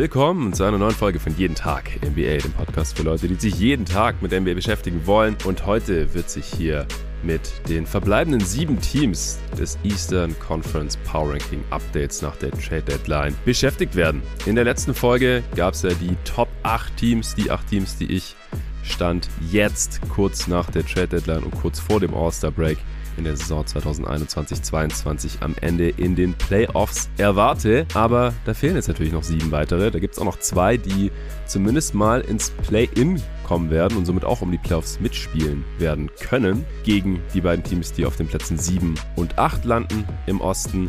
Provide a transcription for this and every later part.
Willkommen zu einer neuen Folge von Jeden Tag NBA, dem Podcast für Leute, die sich jeden Tag mit NBA beschäftigen wollen. Und heute wird sich hier mit den verbleibenden sieben Teams des Eastern Conference Power Ranking Updates nach der Trade Deadline beschäftigt werden. In der letzten Folge gab es ja die Top 8 Teams, die 8 Teams, die ich stand jetzt kurz nach der Trade Deadline und kurz vor dem All-Star Break in der Saison 2021-22 am Ende in den Playoffs erwarte. Aber da fehlen jetzt natürlich noch sieben weitere. Da gibt es auch noch zwei, die zumindest mal ins Play-In kommen werden und somit auch um die Playoffs mitspielen werden können gegen die beiden Teams, die auf den Plätzen 7 und 8 landen im Osten.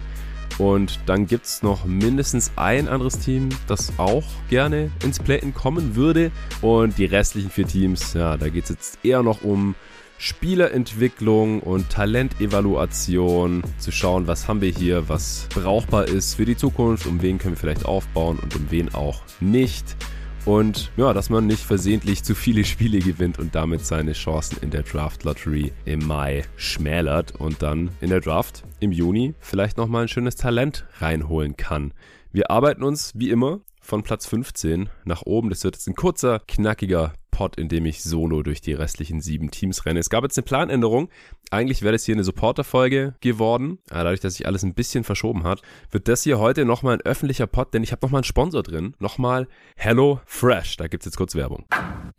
Und dann gibt es noch mindestens ein anderes Team, das auch gerne ins Play-In kommen würde. Und die restlichen vier Teams, ja, da geht es jetzt eher noch um Spielerentwicklung und Talentevaluation, zu schauen, was haben wir hier, was brauchbar ist für die Zukunft, um wen können wir vielleicht aufbauen und um wen auch nicht. Und ja, dass man nicht versehentlich zu viele Spiele gewinnt und damit seine Chancen in der Draft Lottery im Mai schmälert und dann in der Draft im Juni vielleicht nochmal ein schönes Talent reinholen kann. Wir arbeiten uns wie immer von Platz 15 nach oben. Das wird jetzt ein kurzer, knackiger Pod, in dem ich solo durch die restlichen sieben Teams renne. Es gab jetzt eine Planänderung. Eigentlich wäre das hier eine Supporter-Folge geworden. Aber dadurch, dass sich alles ein bisschen verschoben hat, wird das hier heute nochmal ein öffentlicher Pod, denn ich habe nochmal einen Sponsor drin. Nochmal Hello Fresh. Da gibt es jetzt kurz Werbung.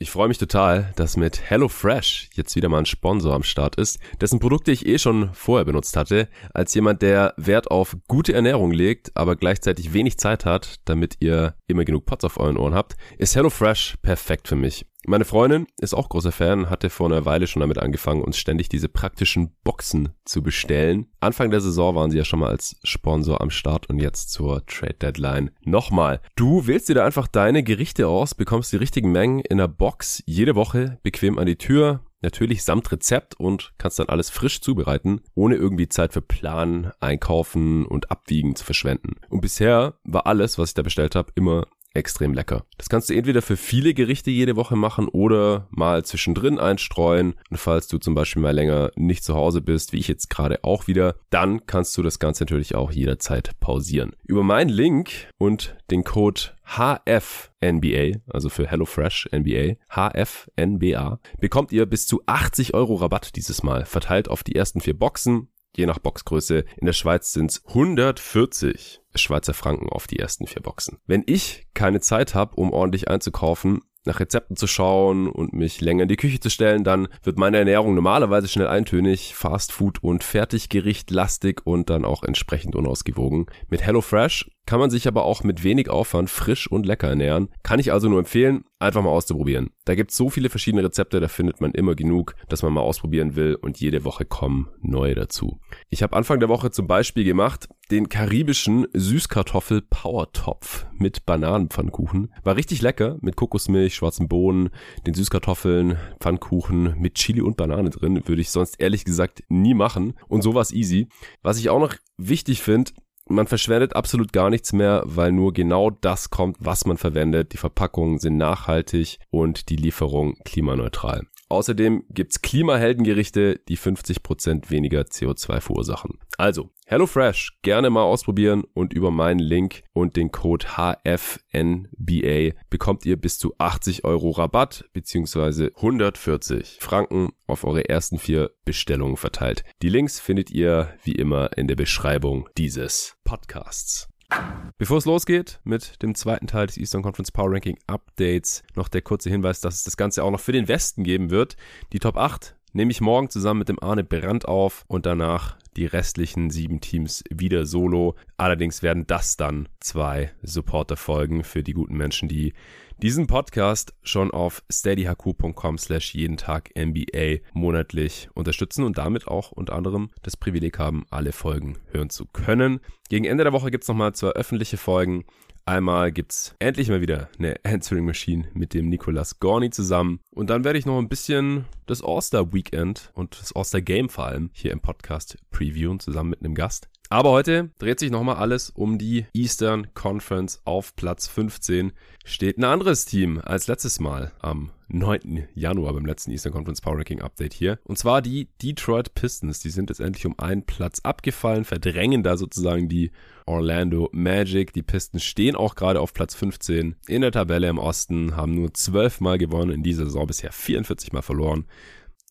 Ich freue mich total, dass mit Hello Fresh jetzt wieder mal ein Sponsor am Start ist, dessen Produkte ich eh schon vorher benutzt hatte. Als jemand, der Wert auf gute Ernährung legt, aber gleichzeitig wenig Zeit hat, damit ihr immer genug Pots auf euren Ohren habt, ist Hello Fresh perfekt für mich. Meine Freundin ist auch großer Fan, hatte vor einer Weile schon damit angefangen, uns ständig diese praktischen Boxen zu bestellen. Anfang der Saison waren sie ja schon mal als Sponsor am Start und jetzt zur Trade Deadline nochmal. Du wählst dir da einfach deine Gerichte aus, bekommst die richtigen Mengen in der Box jede Woche bequem an die Tür. Natürlich samt Rezept und kannst dann alles frisch zubereiten, ohne irgendwie Zeit für Planen, Einkaufen und Abwiegen zu verschwenden. Und bisher war alles, was ich da bestellt habe, immer extrem lecker. Das kannst du entweder für viele Gerichte jede Woche machen oder mal zwischendrin einstreuen. Und falls du zum Beispiel mal länger nicht zu Hause bist, wie ich jetzt gerade auch wieder, dann kannst du das Ganze natürlich auch jederzeit pausieren. Über meinen Link und den Code HFNBA, also für HelloFresh NBA, HFNBA, bekommt ihr bis zu 80 Euro Rabatt dieses Mal, verteilt auf die ersten vier Boxen je nach Boxgröße. In der Schweiz sind es 140 Schweizer Franken auf die ersten vier Boxen. Wenn ich keine Zeit habe, um ordentlich einzukaufen, nach Rezepten zu schauen und mich länger in die Küche zu stellen, dann wird meine Ernährung normalerweise schnell eintönig, Fast Food und Fertiggericht lastig und dann auch entsprechend unausgewogen. Mit HelloFresh kann man sich aber auch mit wenig Aufwand frisch und lecker ernähren. Kann ich also nur empfehlen, einfach mal auszuprobieren. Da gibt es so viele verschiedene Rezepte, da findet man immer genug, dass man mal ausprobieren will und jede Woche kommen neue dazu. Ich habe Anfang der Woche zum Beispiel gemacht den karibischen Süßkartoffel-Powertopf mit Bananenpfannkuchen. War richtig lecker mit Kokosmilch, schwarzen Bohnen, den Süßkartoffeln, Pfannkuchen mit Chili und Banane drin. Würde ich sonst ehrlich gesagt nie machen. Und sowas easy. Was ich auch noch wichtig finde, man verschwendet absolut gar nichts mehr, weil nur genau das kommt, was man verwendet. Die Verpackungen sind nachhaltig und die Lieferung klimaneutral. Außerdem gibt's Klimaheldengerichte, die 50% weniger CO2 verursachen. Also, HelloFresh gerne mal ausprobieren und über meinen Link und den Code HFNBA bekommt ihr bis zu 80 Euro Rabatt bzw. 140 Franken auf eure ersten vier Bestellungen verteilt. Die Links findet ihr wie immer in der Beschreibung dieses Podcasts. Bevor es losgeht mit dem zweiten Teil des Eastern Conference Power Ranking Updates, noch der kurze Hinweis, dass es das Ganze auch noch für den Westen geben wird. Die Top 8 nehme ich morgen zusammen mit dem Arne Brandt auf und danach die restlichen sieben Teams wieder solo. Allerdings werden das dann zwei Supporter-Folgen für die guten Menschen, die diesen Podcast schon auf steadyhq.com slash jeden Tag NBA monatlich unterstützen und damit auch unter anderem das Privileg haben, alle Folgen hören zu können. Gegen Ende der Woche gibt's nochmal zwei öffentliche Folgen. Einmal gibt's endlich mal wieder eine Answering Machine mit dem Nicolas Gorni zusammen. Und dann werde ich noch ein bisschen das All-Star Weekend und das All-Star Game vor allem hier im Podcast previewen, zusammen mit einem Gast. Aber heute dreht sich nochmal alles um die Eastern Conference. Auf Platz 15 steht ein anderes Team als letztes Mal am 9. Januar beim letzten Eastern Conference Power Ranking Update hier. Und zwar die Detroit Pistons. Die sind jetzt endlich um einen Platz abgefallen, verdrängen da sozusagen die Orlando Magic. Die Pistons stehen auch gerade auf Platz 15 in der Tabelle im Osten, haben nur 12 Mal gewonnen in dieser Saison, bisher 44 Mal verloren.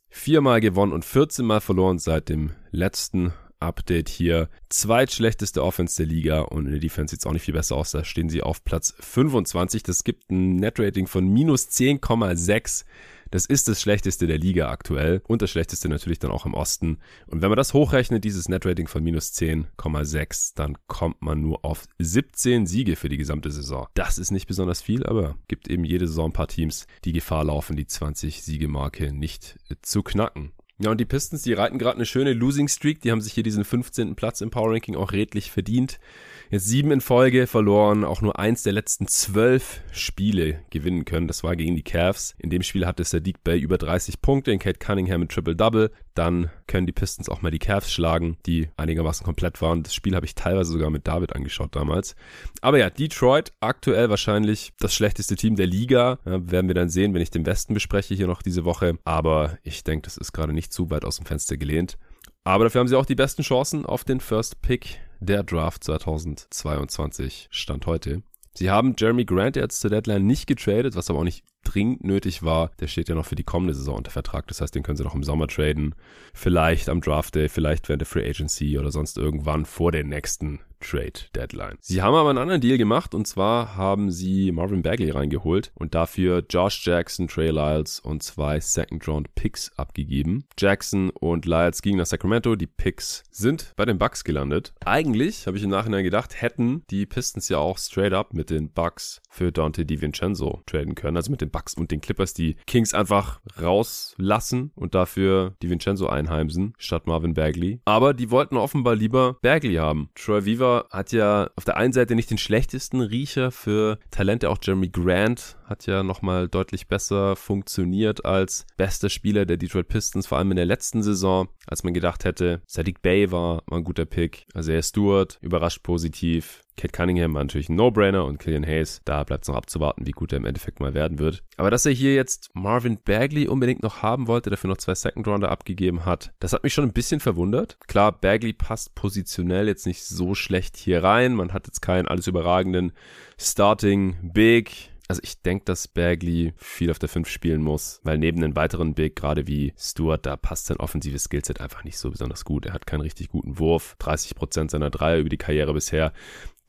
Viermal gewonnen und 14 Mal verloren seit dem letzten Update hier. Zweitschlechteste Offense der Liga und in der Defense sieht es auch nicht viel besser aus. Da stehen sie auf Platz 25. Das gibt ein Netrating von minus 10,6. Das ist das schlechteste der Liga aktuell und das schlechteste natürlich dann auch im Osten. Und wenn man das hochrechnet, dieses Netrating von minus 10,6, dann kommt man nur auf 17 Siege für die gesamte Saison. Das ist nicht besonders viel, aber gibt eben jede Saison ein paar Teams, die Gefahr laufen, die 20 Siege-Marke nicht zu knacken. Ja, und die Pistons, die reiten gerade eine schöne Losing Streak. Die haben sich hier diesen 15. Platz im Power Ranking auch redlich verdient. Jetzt sieben in Folge verloren, auch nur eins der letzten zwölf Spiele gewinnen können. Das war gegen die Cavs. In dem Spiel hatte Sadiq Bay über 30 Punkte, in Kate Cunningham mit Triple-Double. Dann können die Pistons auch mal die Cavs schlagen, die einigermaßen komplett waren. Das Spiel habe ich teilweise sogar mit David angeschaut damals. Aber ja, Detroit aktuell wahrscheinlich das schlechteste Team der Liga. Ja, werden wir dann sehen, wenn ich den Westen bespreche hier noch diese Woche. Aber ich denke, das ist gerade nicht zu weit aus dem Fenster gelehnt. Aber dafür haben sie auch die besten Chancen auf den First Pick der Draft 2022 Stand heute. Sie haben Jeremy Grant jetzt zur Deadline nicht getradet, was aber auch nicht dringend nötig war. Der steht ja noch für die kommende Saison unter Vertrag. Das heißt, den können sie noch im Sommer traden. Vielleicht am Draft Day, vielleicht während der Free Agency oder sonst irgendwann vor den nächsten Trade Deadline. Sie haben aber einen anderen Deal gemacht und zwar haben sie Marvin Bagley reingeholt und dafür Josh Jackson, Trey Lyles und zwei Second Round Picks abgegeben. Jackson und Lyles gingen nach Sacramento. Die Picks sind bei den Bucks gelandet. Eigentlich habe ich im Nachhinein gedacht, hätten die Pistons ja auch straight up mit den Bucks für Dante DiVincenzo traden können. Also mit den Bucks und den Clippers die Kings einfach rauslassen und dafür DiVincenzo einheimsen statt Marvin Bagley. Aber die wollten offenbar lieber Bagley haben. Troy Hat ja auf der einen Seite nicht den schlechtesten Riecher für Talente. Auch Jeremy Grant hat ja nochmal deutlich besser funktioniert als bester Spieler der Detroit Pistons, vor allem in der letzten Saison, als man gedacht hätte. Sadiq Bay war, war ein guter Pick. Isaiah Stewart überrascht positiv. Kate Cunningham war natürlich ein No-Brainer und Killian Hayes, da bleibt es noch abzuwarten, wie gut er im Endeffekt mal werden wird. Aber dass er hier jetzt Marvin Bagley unbedingt noch haben wollte, dafür noch zwei Second-Rounder abgegeben hat, das hat mich schon ein bisschen verwundert. Klar, Bagley passt positionell jetzt nicht so schlecht hier rein. Man hat jetzt keinen alles überragenden Starting Big also ich denke, dass Bagley viel auf der 5 spielen muss, weil neben den weiteren Big, gerade wie Stewart, da passt sein offensives Skillset einfach nicht so besonders gut. Er hat keinen richtig guten Wurf, 30% seiner Dreier über die Karriere bisher.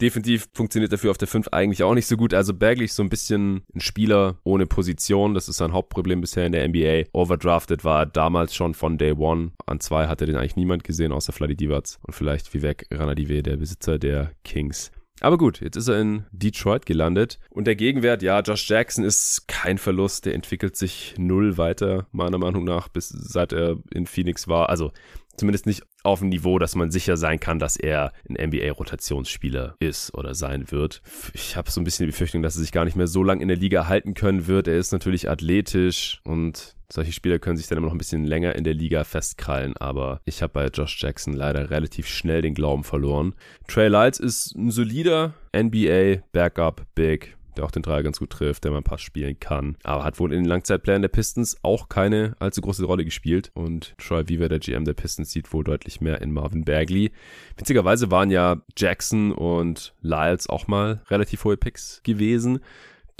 Defensiv funktioniert dafür auf der 5 eigentlich auch nicht so gut. Also Bagley ist so ein bisschen ein Spieler ohne Position. Das ist sein Hauptproblem bisher in der NBA. Overdrafted war er damals schon von Day One. An zwei hatte den eigentlich niemand gesehen, außer Fladdy Divac und vielleicht Vivek Ranadive, der Besitzer der Kings. Aber gut, jetzt ist er in Detroit gelandet. Und der Gegenwert, ja, Josh Jackson ist kein Verlust. Der entwickelt sich null weiter, meiner Meinung nach, bis seit er in Phoenix war. Also zumindest nicht auf dem Niveau, dass man sicher sein kann, dass er ein NBA-Rotationsspieler ist oder sein wird. Ich habe so ein bisschen die Befürchtung, dass er sich gar nicht mehr so lange in der Liga halten können wird. Er ist natürlich athletisch und solche Spieler können sich dann immer noch ein bisschen länger in der Liga festkrallen, aber ich habe bei Josh Jackson leider relativ schnell den Glauben verloren. Trey Lyles ist ein solider NBA Backup Big der auch den Dreier ganz gut trifft, der mal einen Pass spielen kann. Aber hat wohl in den Langzeitplänen der Pistons auch keine allzu große Rolle gespielt. Und Troy Weaver, der GM der Pistons, sieht wohl deutlich mehr in Marvin Bagley. Witzigerweise waren ja Jackson und Lyles auch mal relativ hohe Picks gewesen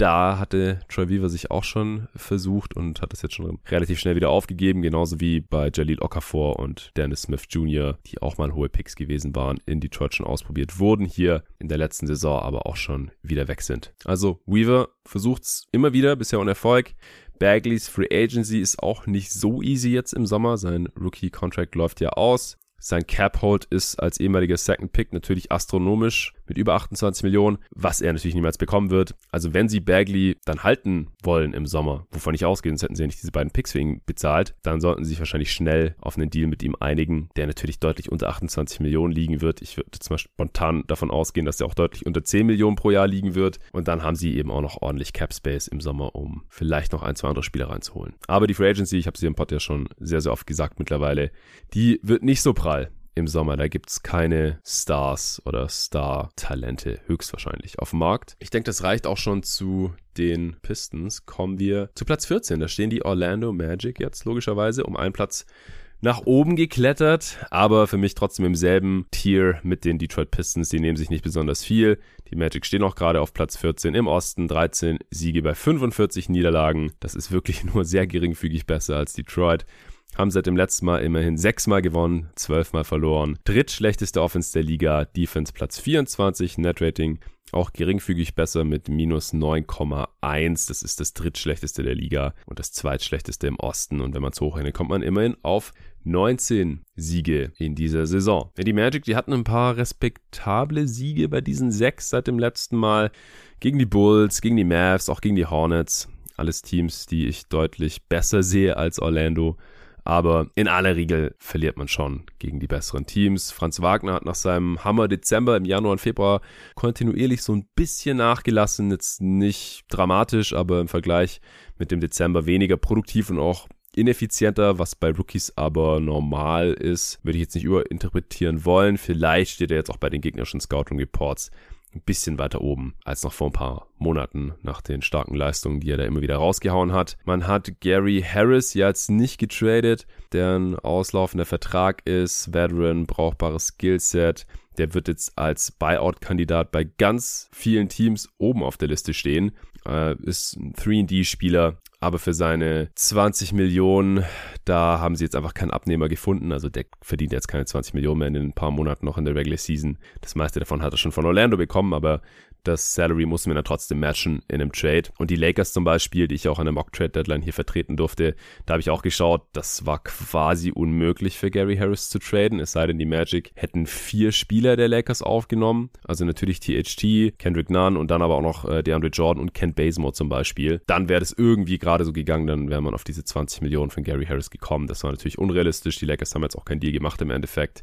da hatte Troy Weaver sich auch schon versucht und hat das jetzt schon relativ schnell wieder aufgegeben, genauso wie bei Jalil Okafor und Dennis Smith Jr., die auch mal hohe Picks gewesen waren, in Detroit schon ausprobiert wurden, hier in der letzten Saison aber auch schon wieder weg sind. Also Weaver versucht es immer wieder, bisher ohne Erfolg. Bagleys Free Agency ist auch nicht so easy jetzt im Sommer. Sein Rookie-Contract läuft ja aus. Sein Cap-Hold ist als ehemaliger Second Pick natürlich astronomisch mit über 28 Millionen, was er natürlich niemals bekommen wird. Also wenn sie Bagley dann halten wollen im Sommer, wovon ich ausgehe, sonst hätten sie ja nicht diese beiden Picks für ihn bezahlt, dann sollten sie sich wahrscheinlich schnell auf einen Deal mit ihm einigen, der natürlich deutlich unter 28 Millionen liegen wird. Ich würde jetzt mal spontan davon ausgehen, dass er auch deutlich unter 10 Millionen pro Jahr liegen wird. Und dann haben sie eben auch noch ordentlich Cap Space im Sommer, um vielleicht noch ein, zwei andere Spieler reinzuholen. Aber die Free Agency, ich habe sie im Pod ja schon sehr, sehr oft gesagt mittlerweile, die wird nicht so prall im Sommer. Da gibt es keine Stars oder Star-Talente, höchstwahrscheinlich, auf dem Markt. Ich denke, das reicht auch schon zu den Pistons. Kommen wir zu Platz 14. Da stehen die Orlando Magic jetzt logischerweise um einen Platz nach oben geklettert, aber für mich trotzdem im selben Tier mit den Detroit Pistons. Die nehmen sich nicht besonders viel. Die Magic stehen auch gerade auf Platz 14 im Osten, 13 Siege bei 45 Niederlagen. Das ist wirklich nur sehr geringfügig besser als Detroit haben seit dem letzten Mal immerhin sechsmal gewonnen, zwölfmal verloren. Drittschlechteste Offense der Liga, Defense Platz 24, Netrating auch geringfügig besser mit minus 9,1. Das ist das drittschlechteste der Liga und das zweitschlechteste im Osten. Und wenn man es hochrechnet, kommt man immerhin auf 19 Siege in dieser Saison. Die Magic, die hatten ein paar respektable Siege bei diesen sechs seit dem letzten Mal. Gegen die Bulls, gegen die Mavs, auch gegen die Hornets. Alles Teams, die ich deutlich besser sehe als Orlando. Aber in aller Regel verliert man schon gegen die besseren Teams. Franz Wagner hat nach seinem Hammer Dezember im Januar und Februar kontinuierlich so ein bisschen nachgelassen. Jetzt nicht dramatisch, aber im Vergleich mit dem Dezember weniger produktiv und auch ineffizienter, was bei Rookies aber normal ist, würde ich jetzt nicht überinterpretieren wollen. Vielleicht steht er jetzt auch bei den gegnerischen Scouting Reports ein bisschen weiter oben als noch vor ein paar Monaten nach den starken Leistungen, die er da immer wieder rausgehauen hat. Man hat Gary Harris jetzt nicht getradet, deren auslaufender Vertrag ist, Veteran, brauchbares Skillset. Der wird jetzt als Buyout-Kandidat bei ganz vielen Teams oben auf der Liste stehen. Äh, ist ein 3D-Spieler, aber für seine 20 Millionen, da haben sie jetzt einfach keinen Abnehmer gefunden. Also der verdient jetzt keine 20 Millionen mehr in ein paar Monaten noch in der Regular Season. Das meiste davon hat er schon von Orlando bekommen, aber das Salary mussten wir dann trotzdem matchen in einem Trade. Und die Lakers zum Beispiel, die ich auch an der Mock-Trade-Deadline hier vertreten durfte, da habe ich auch geschaut, das war quasi unmöglich für Gary Harris zu traden, es sei denn, die Magic hätten vier Spieler der Lakers aufgenommen. Also natürlich THT, Kendrick Nunn und dann aber auch noch äh, DeAndre Jordan und Kent Bazemore zum Beispiel. Dann wäre das irgendwie gerade so gegangen, dann wäre man auf diese 20 Millionen von Gary Harris gekommen. Das war natürlich unrealistisch. Die Lakers haben jetzt auch keinen Deal gemacht im Endeffekt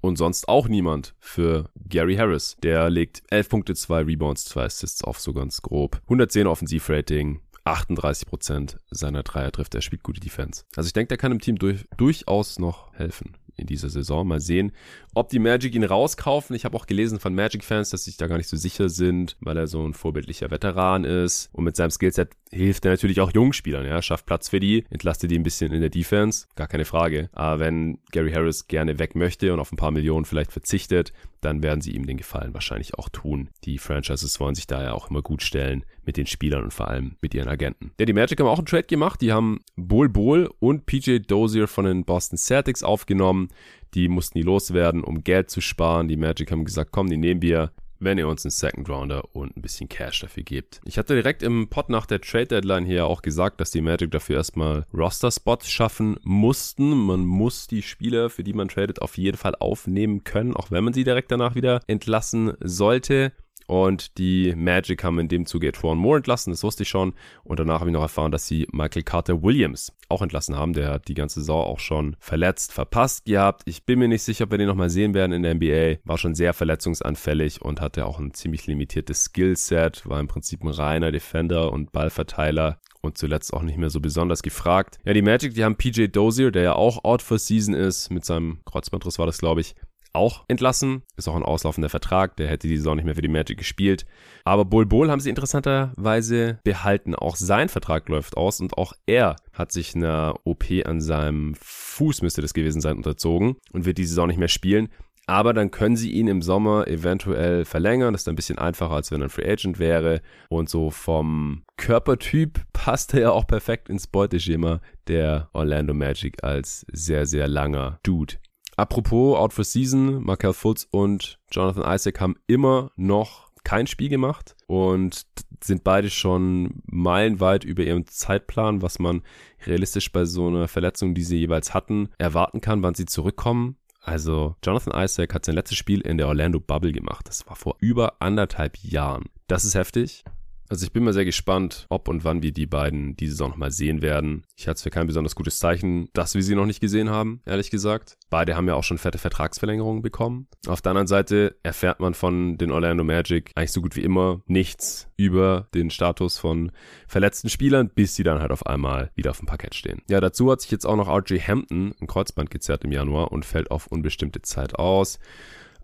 und sonst auch niemand für Gary Harris. Der legt 11 Punkte, 2 Rebounds, 2 Assists auf, so ganz grob. 110 Offensivrating, 38% seiner Dreier trifft. Er spielt gute Defense. Also ich denke, der kann dem Team durch, durchaus noch helfen in dieser Saison. Mal sehen, ob die Magic ihn rauskaufen. Ich habe auch gelesen von Magic-Fans, dass sie sich da gar nicht so sicher sind, weil er so ein vorbildlicher Veteran ist. Und mit seinem Skillset hilft er natürlich auch Jungspielern. Ja, schafft Platz für die, entlastet die ein bisschen in der Defense, gar keine Frage. Aber wenn Gary Harris gerne weg möchte und auf ein paar Millionen vielleicht verzichtet, dann werden sie ihm den Gefallen wahrscheinlich auch tun. Die Franchises wollen sich daher auch immer gut stellen mit den Spielern und vor allem mit ihren Agenten. Ja, die Magic haben auch einen Trade gemacht. Die haben Bol Bol und PJ Dozier von den Boston Celtics aufgenommen. Die mussten die loswerden, um Geld zu sparen. Die Magic haben gesagt, komm, die nehmen wir wenn ihr uns einen Second Rounder und ein bisschen Cash dafür gebt. Ich hatte direkt im Pod nach der Trade Deadline hier auch gesagt, dass die Magic dafür erstmal Roster-Spots schaffen mussten. Man muss die Spieler, für die man tradet, auf jeden Fall aufnehmen können, auch wenn man sie direkt danach wieder entlassen sollte. Und die Magic haben in dem Zuge Tron Moore entlassen, das wusste ich schon. Und danach habe ich noch erfahren, dass sie Michael Carter Williams auch entlassen haben. Der hat die ganze Saison auch schon verletzt, verpasst gehabt. Ich bin mir nicht sicher, ob wir den nochmal sehen werden in der NBA. War schon sehr verletzungsanfällig und hatte auch ein ziemlich limitiertes Skillset. War im Prinzip ein reiner Defender und Ballverteiler und zuletzt auch nicht mehr so besonders gefragt. Ja, die Magic, die haben PJ Dozier, der ja auch out for season ist, mit seinem Kreuzbandriss war das, glaube ich, auch entlassen. Ist auch ein auslaufender Vertrag, der hätte die Saison nicht mehr für die Magic gespielt. Aber Bol Bol haben sie interessanterweise behalten. Auch sein Vertrag läuft aus und auch er hat sich einer OP an seinem Fuß, müsste das gewesen sein, unterzogen und wird die Saison nicht mehr spielen. Aber dann können sie ihn im Sommer eventuell verlängern. Das ist ein bisschen einfacher, als wenn er ein Free Agent wäre. Und so vom Körpertyp passt er ja auch perfekt ins Beuteschema der Orlando Magic als sehr, sehr langer Dude. Apropos Out for Season, Markel Fultz und Jonathan Isaac haben immer noch kein Spiel gemacht und sind beide schon meilenweit über ihrem Zeitplan, was man realistisch bei so einer Verletzung, die sie jeweils hatten, erwarten kann, wann sie zurückkommen. Also Jonathan Isaac hat sein letztes Spiel in der Orlando Bubble gemacht. Das war vor über anderthalb Jahren. Das ist heftig. Also ich bin mal sehr gespannt, ob und wann wir die beiden diese Saison nochmal sehen werden. Ich halte es für kein besonders gutes Zeichen, dass wir sie noch nicht gesehen haben, ehrlich gesagt. Beide haben ja auch schon fette Vertragsverlängerungen bekommen. Auf der anderen Seite erfährt man von den Orlando Magic eigentlich so gut wie immer nichts über den Status von verletzten Spielern, bis sie dann halt auf einmal wieder auf dem Parkett stehen. Ja, dazu hat sich jetzt auch noch RJ Hampton ein Kreuzband gezerrt im Januar und fällt auf unbestimmte Zeit aus.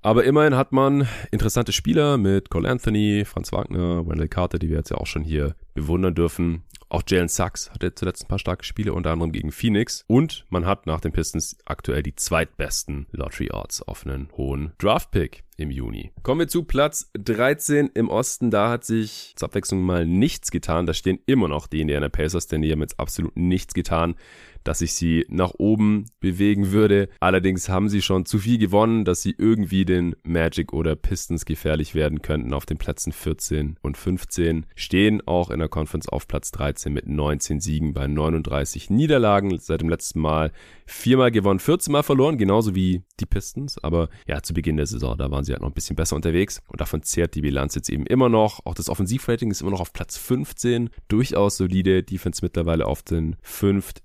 Aber immerhin hat man interessante Spieler mit Cole Anthony, Franz Wagner, Wendell Carter, die wir jetzt ja auch schon hier bewundern dürfen. Auch Jalen Sachs hatte zuletzt ein paar starke Spiele, unter anderem gegen Phoenix. Und man hat nach den Pistons aktuell die zweitbesten Lottery Odds auf einen hohen Draft Pick im Juni. Kommen wir zu Platz 13 im Osten. Da hat sich zur Abwechslung mal nichts getan. Da stehen immer noch die Indiana Pacers, denn die haben jetzt absolut nichts getan dass ich sie nach oben bewegen würde. Allerdings haben sie schon zu viel gewonnen, dass sie irgendwie den Magic oder Pistons gefährlich werden könnten auf den Plätzen 14 und 15. Stehen auch in der Conference auf Platz 13 mit 19 Siegen bei 39 Niederlagen seit dem letzten Mal. Viermal gewonnen, 14 Mal verloren, genauso wie die Pistons. Aber ja, zu Beginn der Saison, da waren sie halt noch ein bisschen besser unterwegs. Und davon zehrt die Bilanz jetzt eben immer noch. Auch das Offensivrating ist immer noch auf Platz 15. Durchaus solide. Defense mittlerweile auf den fünft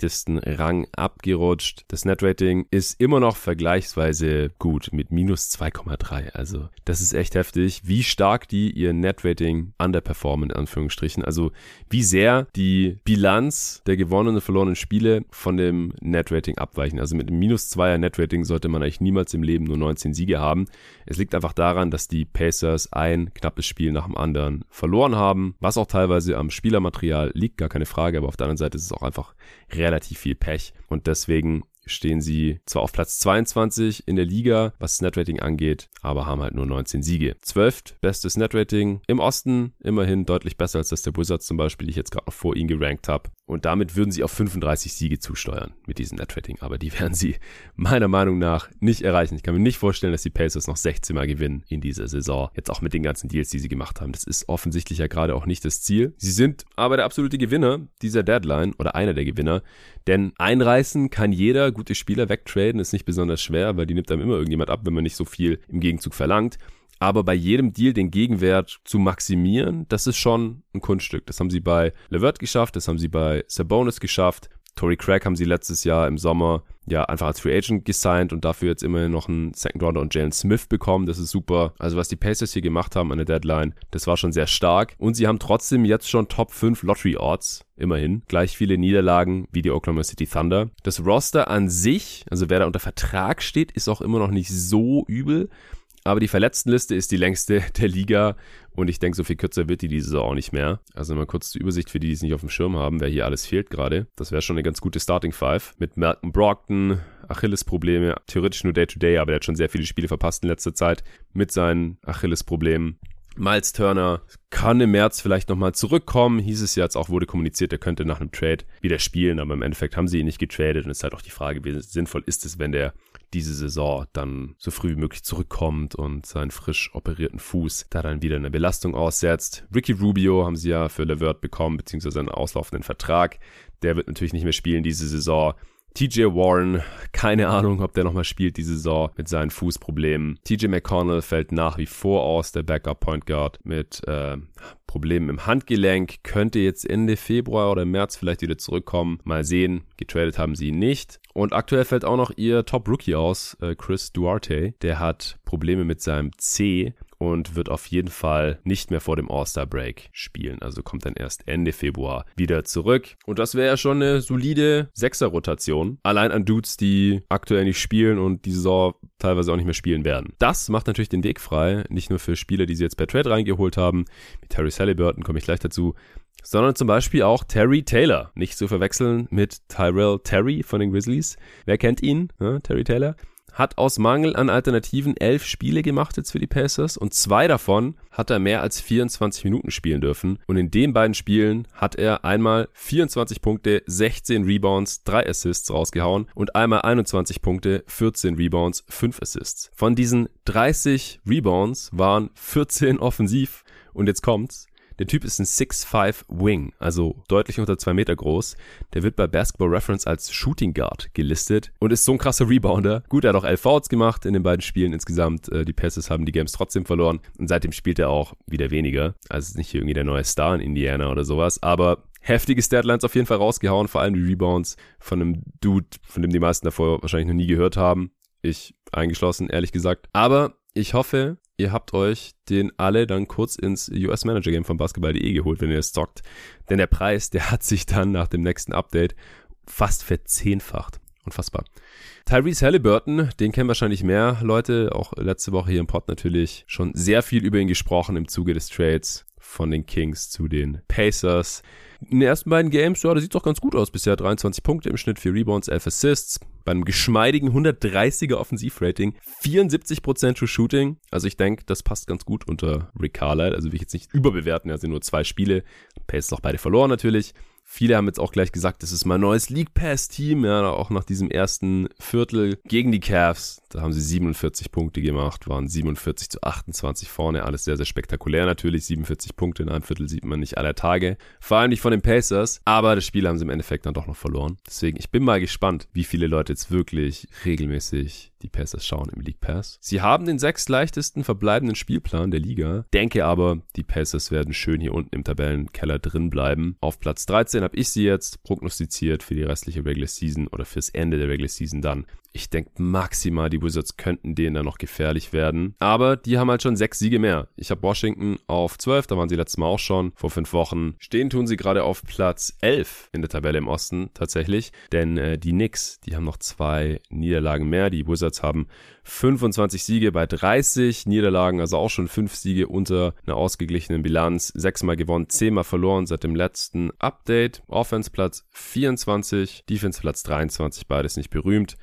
schlechtesten Rang abgerutscht. Das Netrating ist immer noch vergleichsweise gut mit minus 2,3. Also das ist echt heftig, wie stark die ihr Netrating underperformen, in Anführungsstrichen. Also wie sehr die Bilanz der gewonnenen und verlorenen Spiele von dem Netrating abweichen. Also mit einem minus 2er Netrating sollte man eigentlich niemals im Leben nur 19 Siege haben. Es liegt einfach daran, dass die Pacers ein knappes Spiel nach dem anderen verloren haben, was auch teilweise am Spielermaterial liegt, gar keine Frage, aber auf der anderen Seite ist es auch einfach relativ viel Pech. Und deswegen stehen sie zwar auf Platz 22 in der Liga, was das Netrating angeht, aber haben halt nur 19 Siege. 12. bestes Netrating im Osten, immerhin deutlich besser als das der Wizards zum Beispiel, die ich jetzt gerade noch vor ihnen gerankt habe. Und damit würden sie auf 35 Siege zusteuern mit diesem Netrating, aber die werden sie meiner Meinung nach nicht erreichen. Ich kann mir nicht vorstellen, dass die Pacers noch 16 Mal gewinnen in dieser Saison. Jetzt auch mit den ganzen Deals, die sie gemacht haben. Das ist offensichtlich ja gerade auch nicht das Ziel. Sie sind aber der absolute Gewinner dieser Deadline oder einer der Gewinner, denn einreißen kann jeder. Gute Spieler wegtraden ist nicht besonders schwer, weil die nimmt einem immer irgendjemand ab, wenn man nicht so viel im Gegenzug verlangt. Aber bei jedem Deal den Gegenwert zu maximieren, das ist schon ein Kunststück. Das haben sie bei Levert geschafft, das haben sie bei Sabonis geschafft. Tory Craig haben sie letztes Jahr im Sommer ja einfach als Free Agent gesigned und dafür jetzt immerhin noch einen Second Rounder und Jalen Smith bekommen. Das ist super. Also was die Pacers hier gemacht haben an der Deadline, das war schon sehr stark. Und sie haben trotzdem jetzt schon Top 5 Lottery Odds. Immerhin. Gleich viele Niederlagen wie die Oklahoma City Thunder. Das Roster an sich, also wer da unter Vertrag steht, ist auch immer noch nicht so übel. Aber die Verletztenliste ist die längste der Liga und ich denke, so viel kürzer wird die diese Saison auch nicht mehr. Also mal kurz zur Übersicht für die, die es nicht auf dem Schirm haben, wer hier alles fehlt gerade. Das wäre schon eine ganz gute Starting Five mit Malcolm Brockton, Achilles-Probleme, theoretisch nur Day-to-Day, -Day, aber er hat schon sehr viele Spiele verpasst in letzter Zeit mit seinen Achilles-Problemen. Miles Turner kann im März vielleicht nochmal zurückkommen. Hieß es ja jetzt auch, wurde kommuniziert, er könnte nach einem Trade wieder spielen, aber im Endeffekt haben sie ihn nicht getradet und es ist halt auch die Frage, wie sinnvoll ist es, wenn der diese Saison dann so früh wie möglich zurückkommt und seinen frisch operierten Fuß da dann wieder eine Belastung aussetzt. Ricky Rubio haben sie ja für Levert bekommen, beziehungsweise einen auslaufenden Vertrag. Der wird natürlich nicht mehr spielen diese Saison. TJ Warren, keine Ahnung, ob der nochmal spielt diese Saison mit seinen Fußproblemen. TJ McConnell fällt nach wie vor aus, der Backup Point Guard mit äh, Problemen im Handgelenk, könnte jetzt Ende Februar oder März vielleicht wieder zurückkommen. Mal sehen, getradet haben sie ihn nicht. Und aktuell fällt auch noch ihr Top-Rookie aus, äh, Chris Duarte. Der hat Probleme mit seinem C und wird auf jeden Fall nicht mehr vor dem All-Star-Break spielen. Also kommt dann erst Ende Februar wieder zurück. Und das wäre ja schon eine solide Sechser-Rotation. Allein an Dudes, die aktuell nicht spielen und die Saison teilweise auch nicht mehr spielen werden. Das macht natürlich den Weg frei, nicht nur für Spieler, die sie jetzt per Trade reingeholt haben, wie Terry Halliburton, komme ich gleich dazu, sondern zum Beispiel auch Terry Taylor. Nicht zu verwechseln mit Tyrell Terry von den Grizzlies. Wer kennt ihn? Ja, Terry Taylor hat aus Mangel an Alternativen elf Spiele gemacht jetzt für die Pacers und zwei davon hat er mehr als 24 Minuten spielen dürfen. Und in den beiden Spielen hat er einmal 24 Punkte, 16 Rebounds, 3 Assists rausgehauen und einmal 21 Punkte, 14 Rebounds, 5 Assists. Von diesen 30 Rebounds waren 14 offensiv und jetzt kommt's. Der Typ ist ein 6'5 Wing, also deutlich unter zwei Meter groß. Der wird bei Basketball Reference als Shooting Guard gelistet und ist so ein krasser Rebounder. Gut, er hat auch 11 Fouls gemacht in den beiden Spielen insgesamt. Äh, die Pacers haben die Games trotzdem verloren und seitdem spielt er auch wieder weniger. Also ist nicht irgendwie der neue Star in Indiana oder sowas, aber heftige Statlines auf jeden Fall rausgehauen, vor allem die Rebounds von einem Dude, von dem die meisten davor wahrscheinlich noch nie gehört haben. Ich eingeschlossen, ehrlich gesagt. Aber ich hoffe, ihr habt euch den alle dann kurz ins US Manager Game von Basketball.de geholt, wenn ihr es zockt. Denn der Preis, der hat sich dann nach dem nächsten Update fast verzehnfacht. Unfassbar. Tyrese Halliburton, den kennen wahrscheinlich mehr Leute, auch letzte Woche hier im Pod natürlich schon sehr viel über ihn gesprochen im Zuge des Trades von den Kings zu den Pacers. In den ersten beiden Games, ja, da sieht doch ganz gut aus bisher. 23 Punkte im Schnitt, 4 Rebounds, 11 Assists. Bei einem geschmeidigen 130er Offensivrating, 74% True Shooting. Also ich denke, das passt ganz gut unter Rick Carlisle. Also will ich jetzt nicht überbewerten, er sind nur zwei Spiele. Pacers auch beide verloren natürlich. Viele haben jetzt auch gleich gesagt, das ist mein neues League Pass Team, ja, auch nach diesem ersten Viertel gegen die Cavs. Da haben sie 47 Punkte gemacht, waren 47 zu 28 vorne, alles sehr, sehr spektakulär natürlich. 47 Punkte in einem Viertel sieht man nicht aller Tage. Vor allem nicht von den Pacers, aber das Spiel haben sie im Endeffekt dann doch noch verloren. Deswegen, ich bin mal gespannt, wie viele Leute jetzt wirklich regelmäßig die Pacers schauen im League Pass. Sie haben den sechs leichtesten verbleibenden Spielplan der Liga, denke aber, die Pacers werden schön hier unten im Tabellenkeller drin bleiben. Auf Platz 13 habe ich sie jetzt prognostiziert für die restliche Regular Season oder fürs Ende der Regular Season dann ich denke maximal, die Wizards könnten denen dann noch gefährlich werden. Aber die haben halt schon sechs Siege mehr. Ich habe Washington auf 12, da waren sie letztes Mal auch schon, vor fünf Wochen. Stehen tun sie gerade auf Platz 11 in der Tabelle im Osten tatsächlich. Denn äh, die Knicks, die haben noch zwei Niederlagen mehr. Die Wizards haben 25 Siege bei 30 Niederlagen, also auch schon fünf Siege unter einer ausgeglichenen Bilanz. Sechsmal gewonnen, zehnmal verloren seit dem letzten Update. Offense Platz 24, Defense Platz 23, beides nicht berühmt.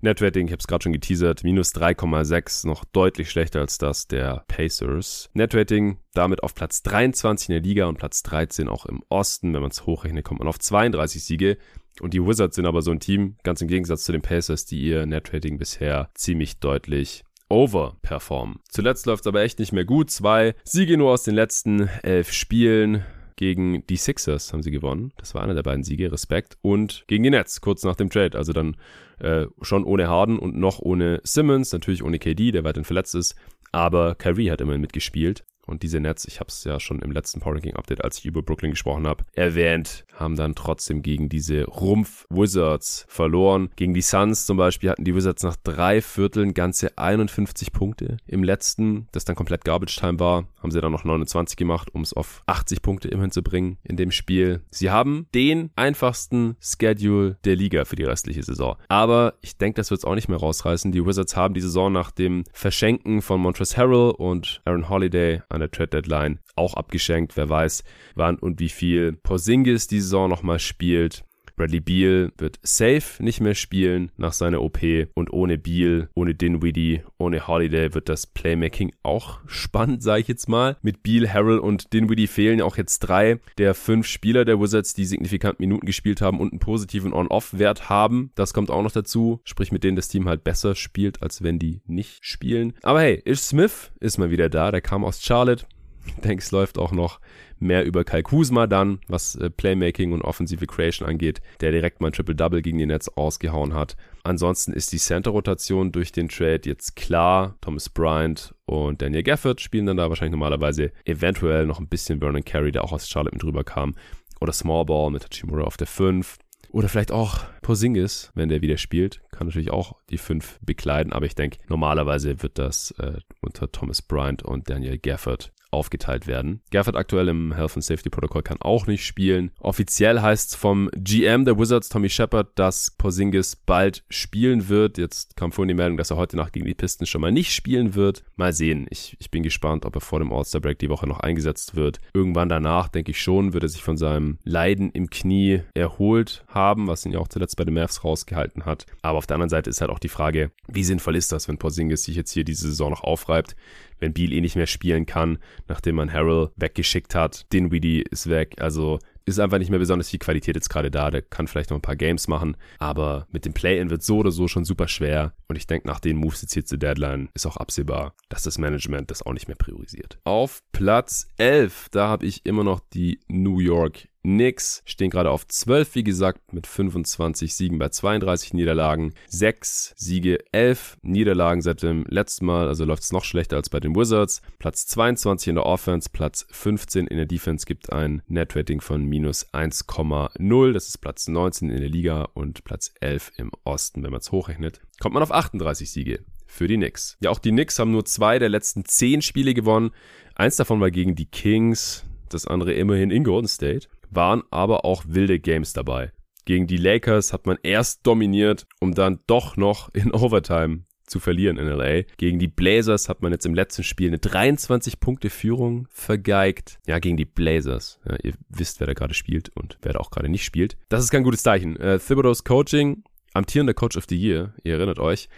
Netrating, ich habe es gerade schon geteasert, minus 3,6, noch deutlich schlechter als das der Pacers. Netrating damit auf Platz 23 in der Liga und Platz 13 auch im Osten. Wenn man es hochrechnet, kommt man auf 32 Siege. Und die Wizards sind aber so ein Team, ganz im Gegensatz zu den Pacers, die ihr Netrating bisher ziemlich deutlich overperformen. Zuletzt läuft es aber echt nicht mehr gut. Zwei Siege nur aus den letzten elf Spielen. Gegen die Sixers haben sie gewonnen. Das war einer der beiden Siege. Respekt. Und gegen die Nets, kurz nach dem Trade. Also dann äh, schon ohne Harden und noch ohne Simmons. Natürlich ohne KD, der weiterhin verletzt ist. Aber Kyrie hat immerhin mitgespielt. Und diese Nets, ich habe es ja schon im letzten Power Ranking Update, als ich über Brooklyn gesprochen habe, erwähnt, haben dann trotzdem gegen diese Rumpf Wizards verloren. Gegen die Suns zum Beispiel hatten die Wizards nach drei Vierteln ganze 51 Punkte. Im letzten, das dann komplett Garbage Time war, haben sie dann noch 29 gemacht, um es auf 80 Punkte immerhin zu bringen in dem Spiel. Sie haben den einfachsten Schedule der Liga für die restliche Saison. Aber ich denke, das wird es auch nicht mehr rausreißen. Die Wizards haben die Saison nach dem Verschenken von Montrezl Harrell und Aaron Holiday an der Trade Deadline auch abgeschenkt. Wer weiß, wann und wie viel Porzingis die Saison nochmal spielt. Bradley Beal wird safe nicht mehr spielen nach seiner OP und ohne Beal, ohne Dinwiddie, ohne Holiday wird das Playmaking auch spannend, sage ich jetzt mal. Mit Beal, Harrell und Dinwiddie fehlen auch jetzt drei der fünf Spieler der Wizards, die signifikant Minuten gespielt haben und einen positiven On-Off-Wert haben. Das kommt auch noch dazu, sprich mit denen das Team halt besser spielt, als wenn die nicht spielen. Aber hey, Ish Smith ist mal wieder da, der kam aus Charlotte. Ich denke, es läuft auch noch mehr über Kai Kuzma dann, was äh, Playmaking und offensive Creation angeht, der direkt mal ein Triple-Double gegen die Nets ausgehauen hat. Ansonsten ist die Center-Rotation durch den Trade jetzt klar. Thomas Bryant und Daniel Gafford spielen dann da wahrscheinlich normalerweise eventuell noch ein bisschen Vernon Carey, der auch aus Charlotte mit drüber kam. Oder Small Ball mit Hachimura auf der 5. Oder vielleicht auch Porzingis, wenn der wieder spielt, kann natürlich auch die 5 bekleiden. Aber ich denke, normalerweise wird das äh, unter Thomas Bryant und Daniel Gafford aufgeteilt werden. Gafford aktuell im Health and Safety Protokoll kann auch nicht spielen. Offiziell heißt es vom GM der Wizards, Tommy Shepard, dass Porzingis bald spielen wird. Jetzt kam vorhin die Meldung, dass er heute Nacht gegen die Pistons schon mal nicht spielen wird. Mal sehen. Ich, ich bin gespannt, ob er vor dem All-Star Break die Woche noch eingesetzt wird. Irgendwann danach, denke ich schon, wird er sich von seinem Leiden im Knie erholt haben, was ihn ja auch zuletzt bei den Mavs rausgehalten hat. Aber auf der anderen Seite ist halt auch die Frage, wie sinnvoll ist das, wenn Porzingis sich jetzt hier diese Saison noch aufreibt? Wenn Beal eh nicht mehr spielen kann, nachdem man Harrell weggeschickt hat. Dinwiddie ist weg. Also ist einfach nicht mehr besonders viel Qualität jetzt gerade da. Der kann vielleicht noch ein paar Games machen, aber mit dem Play-In wird so oder so schon super schwer. Und ich denke, nach den Moves jetzt hier zur Deadline ist auch absehbar, dass das Management das auch nicht mehr priorisiert. Auf Platz 11, da habe ich immer noch die New York Knicks stehen gerade auf 12, wie gesagt, mit 25 Siegen bei 32 Niederlagen. 6 Siege, 11 Niederlagen seit dem letzten Mal, also läuft es noch schlechter als bei den Wizards. Platz 22 in der Offense, Platz 15 in der Defense gibt ein Net-Rating von minus 1,0. Das ist Platz 19 in der Liga und Platz 11 im Osten, wenn man es hochrechnet. Kommt man auf 38 Siege für die Knicks. Ja, auch die Knicks haben nur zwei der letzten zehn Spiele gewonnen. Eins davon war gegen die Kings, das andere immerhin in Golden State waren aber auch wilde Games dabei. Gegen die Lakers hat man erst dominiert, um dann doch noch in Overtime zu verlieren in LA. Gegen die Blazers hat man jetzt im letzten Spiel eine 23 Punkte Führung vergeigt. Ja, gegen die Blazers. Ja, ihr wisst, wer da gerade spielt und wer da auch gerade nicht spielt. Das ist kein gutes Zeichen. Äh, Thibodeau's Coaching, amtierender Coach of the Year, ihr erinnert euch,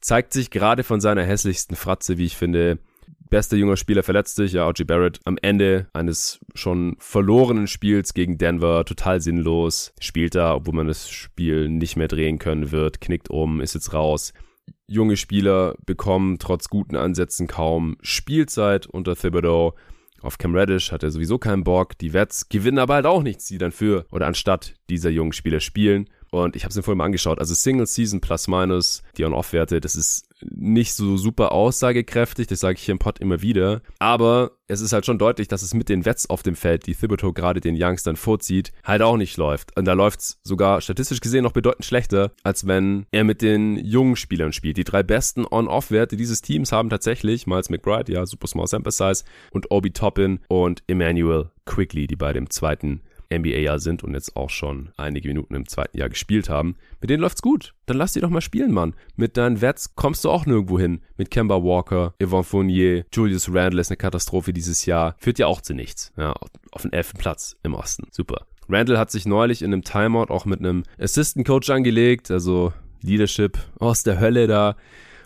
zeigt sich gerade von seiner hässlichsten Fratze, wie ich finde, Bester junger Spieler verletzt sich, ja, OG Barrett am Ende eines schon verlorenen Spiels gegen Denver, total sinnlos, spielt da, obwohl man das Spiel nicht mehr drehen können wird, knickt um, ist jetzt raus. Junge Spieler bekommen trotz guten Ansätzen kaum Spielzeit unter Thibodeau. Auf Cam Reddish hat er sowieso keinen Bock. Die Wets gewinnen aber halt auch nichts, die dann für oder anstatt dieser jungen Spieler spielen. Und ich habe es mir vorhin mal angeschaut. Also Single Season plus minus, die On-Off-Werte, das ist nicht so super aussagekräftig, das sage ich hier im Pod immer wieder. Aber es ist halt schon deutlich, dass es mit den Wets auf dem Feld, die Thibodeau gerade den Youngstern vorzieht, halt auch nicht läuft. Und da läuft es sogar statistisch gesehen noch bedeutend schlechter, als wenn er mit den jungen Spielern spielt. Die drei besten On-Off-Werte dieses Teams haben tatsächlich Miles McBride, ja, super small sample size, und Obi Toppin und Emmanuel Quickly, die bei dem zweiten NBA-Jahr sind und jetzt auch schon einige Minuten im zweiten Jahr gespielt haben. Mit denen läuft's gut. Dann lass die doch mal spielen, Mann. Mit deinen Wets kommst du auch nirgendwo hin. Mit Kemba Walker, Yvonne Fournier, Julius Randle ist eine Katastrophe dieses Jahr. Führt ja auch zu nichts. Ja, auf den elften Platz im Osten. Super. Randall hat sich neulich in einem Timeout auch mit einem Assistant Coach angelegt, also Leadership aus der Hölle da.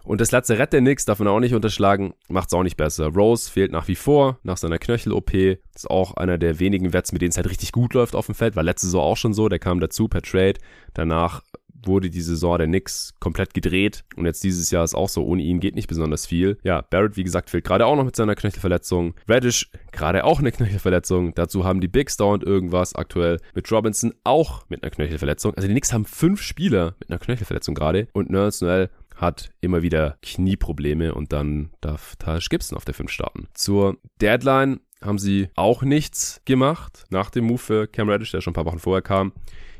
Und das Lazarett der Knicks darf man auch nicht unterschlagen, macht es auch nicht besser. Rose fehlt nach wie vor nach seiner Knöchel-OP. Ist auch einer der wenigen Wets, mit denen es halt richtig gut läuft auf dem Feld. War letzte Saison auch schon so. Der kam dazu per Trade. Danach wurde die Saison der Knicks komplett gedreht und jetzt dieses Jahr ist auch so, ohne ihn geht nicht besonders viel. Ja, Barrett, wie gesagt, fehlt gerade auch noch mit seiner Knöchelverletzung. Reddish, gerade auch eine Knöchelverletzung. Dazu haben die Bigs dauernd irgendwas aktuell. Mit Robinson auch mit einer Knöchelverletzung. Also die Knicks haben fünf Spieler mit einer Knöchelverletzung gerade und Nerds Noel hat immer wieder Knieprobleme und dann darf Taj Gibson auf der 5 starten. Zur Deadline haben sie auch nichts gemacht nach dem Move für Cam Reddish, der schon ein paar Wochen vorher kam.